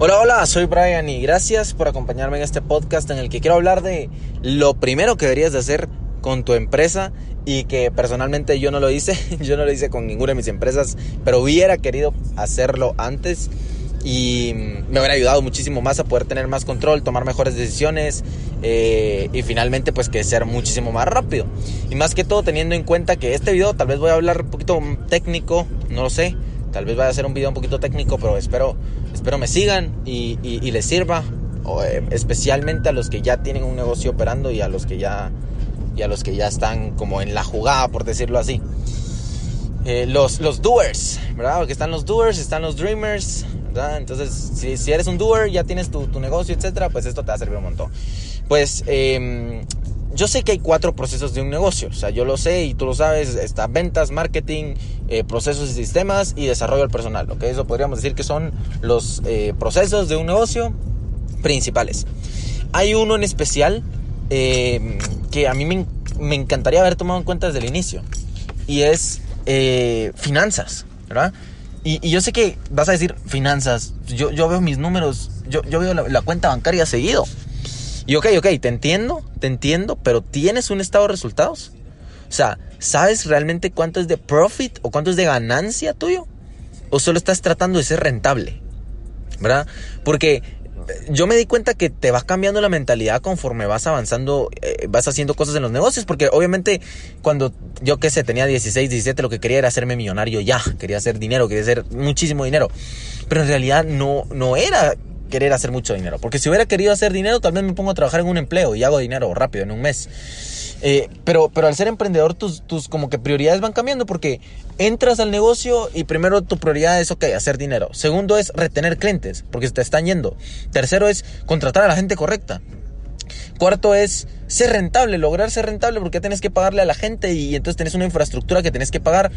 Hola, hola, soy Brian y gracias por acompañarme en este podcast en el que quiero hablar de lo primero que deberías de hacer con tu empresa y que personalmente yo no lo hice, yo no lo hice con ninguna de mis empresas, pero hubiera querido hacerlo antes y me hubiera ayudado muchísimo más a poder tener más control, tomar mejores decisiones eh, y finalmente pues que ser muchísimo más rápido. Y más que todo teniendo en cuenta que este video tal vez voy a hablar un poquito técnico, no lo sé, tal vez vaya a ser un video un poquito técnico, pero espero, espero me sigan y, y, les sirva, eh, especialmente a los que ya tienen un negocio operando y a los que ya, y a los que ya están como en la jugada, por decirlo así. Eh, los, los doers, ¿verdad? Porque están los doers, están los dreamers, entonces, si, si, eres un doer, ya tienes tu, tu, negocio, etcétera, pues esto te va a servir un montón. Pues, eh, yo sé que hay cuatro procesos de un negocio, o sea, yo lo sé y tú lo sabes, está ventas, marketing, eh, procesos y sistemas y desarrollo del personal, ¿ok? Eso podríamos decir que son los eh, procesos de un negocio principales. Hay uno en especial eh, que a mí me, me, encantaría haber tomado en cuenta desde el inicio y es finanzas, ¿verdad? Y, yo sé que vas a decir finanzas, yo, yo veo mis números, yo, yo veo la, cuenta bancaria seguido. Y ok, ok, te entiendo, te entiendo, pero ¿tienes un estado de resultados? O sea, ¿sabes realmente cuánto es de profit o cuánto es de ganancia tuyo? ¿O solo estás tratando de ser rentable? ¿Verdad? Porque yo me di cuenta que te vas cambiando la mentalidad conforme vas avanzando, eh, vas haciendo cosas en los negocios, porque obviamente cuando yo qué sé, tenía 16, 17, lo que quería era hacerme millonario ya, quería hacer dinero, quería hacer muchísimo dinero, pero en realidad no, no era querer hacer mucho dinero, porque si hubiera querido hacer dinero, tal vez me pongo a trabajar en un empleo y hago dinero rápido, en un mes. Eh, pero, pero al ser emprendedor, tus, tus como que prioridades van cambiando porque entras al negocio y primero tu prioridad es, ok, hacer dinero. Segundo es retener clientes porque se te están yendo. Tercero es contratar a la gente correcta. Cuarto es ser rentable, lograr ser rentable porque tienes que pagarle a la gente y entonces tienes una infraestructura que tienes que pagar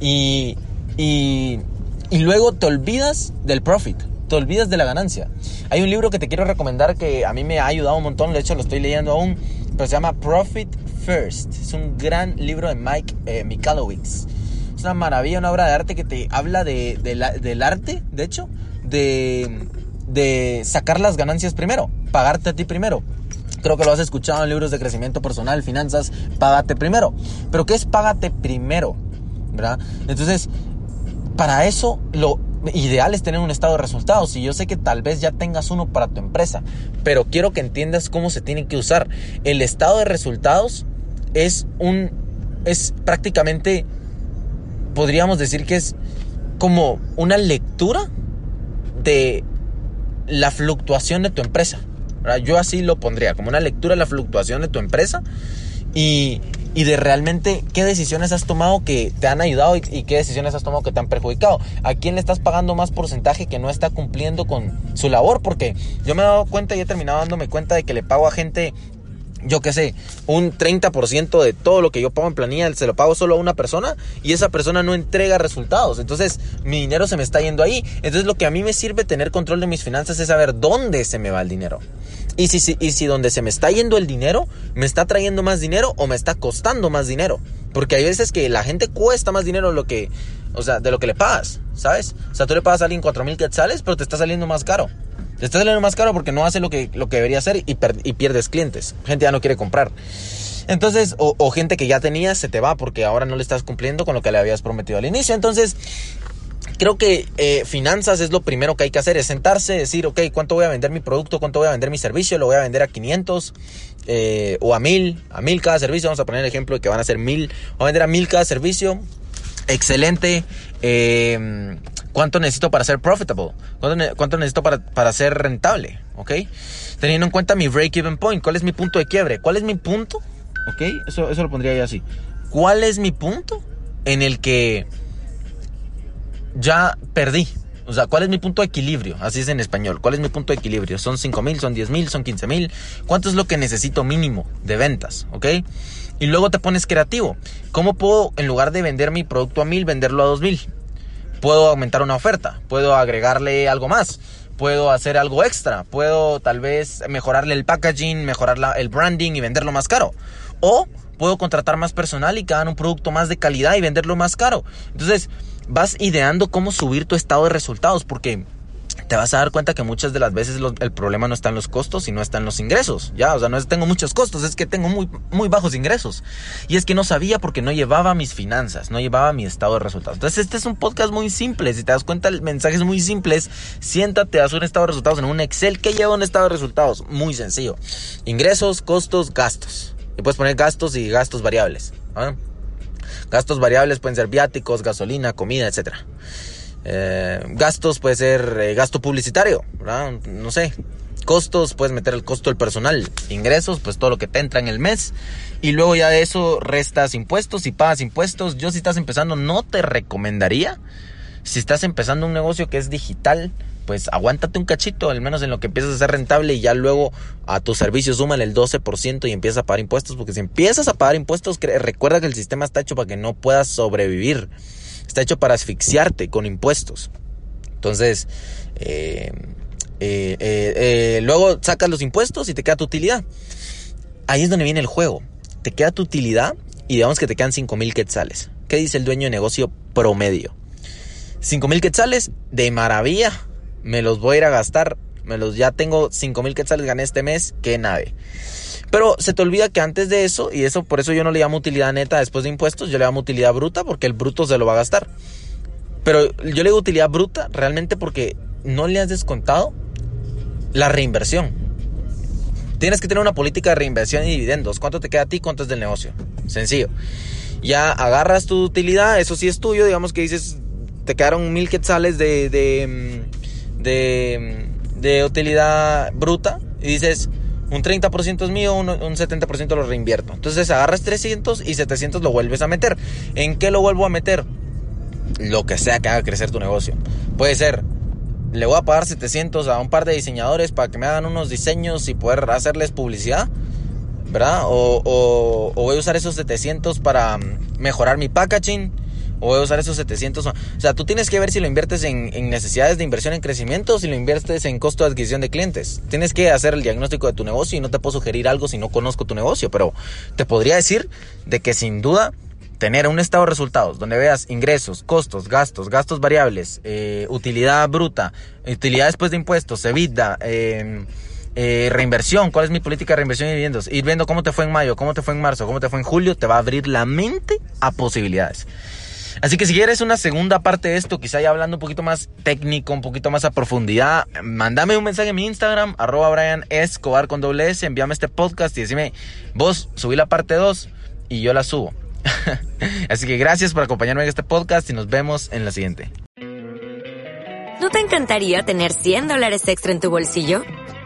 y, y, y luego te olvidas del profit te olvidas de la ganancia. Hay un libro que te quiero recomendar que a mí me ha ayudado un montón, de hecho lo estoy leyendo aún, pero se llama Profit First. Es un gran libro de Mike eh, Michalowicz. Es una maravilla, una obra de arte que te habla de, del arte, de hecho, de, de sacar las ganancias primero, pagarte a ti primero. Creo que lo has escuchado en libros de crecimiento personal, finanzas, págate primero. Pero ¿qué es págate primero? ¿Verdad? Entonces, para eso lo ideal es tener un estado de resultados y yo sé que tal vez ya tengas uno para tu empresa, pero quiero que entiendas cómo se tiene que usar. El estado de resultados es un es prácticamente podríamos decir que es como una lectura de la fluctuación de tu empresa. Yo así lo pondría, como una lectura de la fluctuación de tu empresa y, y de realmente qué decisiones has tomado que te han ayudado y, qué decisiones has tomado que te han perjudicado. ¿A quién le estás pagando más porcentaje que no está cumpliendo con su labor? Porque yo me he dado cuenta y he terminado dándome cuenta de que le pago a gente yo qué sé, un 30% de todo lo que yo pago en planilla se lo pago solo a una persona y esa persona no entrega resultados. Entonces mi dinero se me está yendo ahí. Entonces lo que a mí me sirve tener control de mis finanzas es saber dónde se me va el dinero. Y si, y si donde se me está yendo el dinero, me está trayendo más dinero o me está costando más dinero. Porque hay veces que la gente cuesta más dinero lo que, o sea, de lo que le pagas, ¿sabes? O sea, tú le pagas a alguien 4 mil quetzales, pero te está saliendo más caro. Te está saliendo más caro porque no hace lo que, lo que debería hacer y, y pierdes clientes. Gente ya no quiere comprar. Entonces, o, o, gente que ya tenías se te va porque ahora no le estás cumpliendo con lo que le habías prometido al inicio. Entonces, creo que eh, finanzas es lo primero que hay que hacer, es sentarse, decir, ok, ¿cuánto voy a vender mi producto? ¿Cuánto voy a vender mi servicio? ¿Lo voy a vender a 500 eh, o a 1000? A 1000 cada servicio, vamos a poner el ejemplo de que van a ser 1000. Voy a vender a 1000 cada servicio. Excelente. Eh, ¿Cuánto necesito para ser profitable? ¿Cuánto, necesito para, para, ser rentable? ¿Ok? Teniendo en cuenta mi break-even point. ¿Cuál es mi punto de quiebre? ¿Cuál es mi punto? ¿Ok? Eso, eso lo pondría yo así. ¿Cuál es mi punto en el que ya perdí? O sea, ¿cuál es mi punto de equilibrio? Así es en español. ¿Cuál es mi punto de equilibrio? ¿Son 5 mil? ¿Son 10 mil? ¿Son 15 mil? ¿Cuánto es lo que necesito mínimo de ventas? ¿Ok? Y luego te pones creativo. ¿Cómo puedo, en lugar de vender mi producto a mil, venderlo a 2 mil? Puedo aumentar una oferta. Puedo agregarle algo más. Puedo hacer algo extra. Puedo tal vez mejorarle el packaging, mejorar el branding y venderlo más caro. O puedo contratar más personal y que un producto más de calidad y venderlo más caro. Entonces, vas ideando cómo subir tu estado de resultados porque te vas a dar cuenta que muchas de las veces el problema no está en los costos, sino está en los ingresos. Ya, o sea, no es tengo muchos costos, es que tengo muy, muy bajos ingresos. Y es que no sabía porque no llevaba mis finanzas, no llevaba mi estado de resultados. Entonces, este es un podcast muy simple. Si te das cuenta, el mensaje es muy simple. siéntate, haz un estado de resultados en un Excel que lleva un estado de resultados. Muy sencillo. Ingresos, costos, gastos. Y puedes poner gastos y gastos variables. Gastos variables pueden ser viáticos, gasolina, comida, etc. Eh, gastos puede ser eh, gasto publicitario, No sé. Costos, puedes meter el costo del personal. Ingresos, pues todo lo que te entra en el mes. Y luego ya de eso restas impuestos y pagas impuestos. Yo si estás empezando no te recomendaría. Si estás empezando un negocio que es digital, pues aguántate un cachito, al menos en lo que empiezas a ser rentable y ya luego a tus servicios súmale el 12% y empiezas a pagar impuestos, porque si empiezas a pagar impuestos, recuerda que el sistema está hecho para que no puedas sobrevivir, está hecho para asfixiarte con impuestos. Entonces, eh, eh, eh, luego sacas los impuestos y te queda tu utilidad. Ahí es donde viene el juego. Te queda tu utilidad y digamos que te quedan 5 mil quetzales. ¿Qué dice el dueño de negocio promedio? 5 mil quetzales, de maravilla me los voy a ir a gastar, me los ya tengo 5 mil quetzales gané este mes, qué nave. Pero se te olvida que antes de eso, y eso por eso yo no le llamo utilidad neta después de impuestos, yo le llamo utilidad bruta porque el bruto se lo va a gastar. Pero yo le digo utilidad bruta realmente porque no le has descontado la reinversión. Tienes que tener una política de reinversión y dividendos. ¿Cuánto te queda a ti? ¿Cuánto es del negocio? Sencillo. Ya agarras tu utilidad, eso sí es tuyo, digamos que dices, te quedaron mil quetzales de, de, mm, de, utilidad bruta y dices, un 30% es mío, un, un 70% lo reinvierto. Entonces agarras 300 y 700 lo vuelves a meter. ¿En qué lo vuelvo a meter? Lo que sea que haga crecer tu negocio. Puede ser, le voy a pagar 700 a un par de diseñadores para que me hagan unos diseños y poder hacerles publicidad. ¿Verdad? O, o voy a usar esos 700 para mejorar mi packaging o voy a usar esos 700. O sea, tú tienes que ver si lo inviertes en, necesidades de inversión en crecimiento o si lo inviertes en costo de adquisición de clientes. Tienes que hacer el diagnóstico de tu negocio y no te puedo sugerir algo si no conozco tu negocio, pero te podría decir de que sin duda tener un estado de resultados donde veas ingresos, costos, gastos, gastos variables, eh, utilidad bruta, utilidad después de impuestos, EBITDA, em, eh, reinversión, cuál es mi política de reinversión y dividendos, ir viendo cómo te fue en mayo, cómo te fue en marzo, cómo te fue en julio, te va a abrir la mente a posibilidades. Así que si quieres una segunda parte de esto, quizá ya hablando un poquito más técnico, un poquito más a profundidad, mándame un mensaje en mi Instagram, arroba Brian Escobar con doble S, envíame este podcast y decime, vos subí la parte 2 y yo la subo. Así que gracias por acompañarme en este podcast y nos vemos en la siguiente. ¿No te encantaría tener 100 dólares extra en tu bolsillo?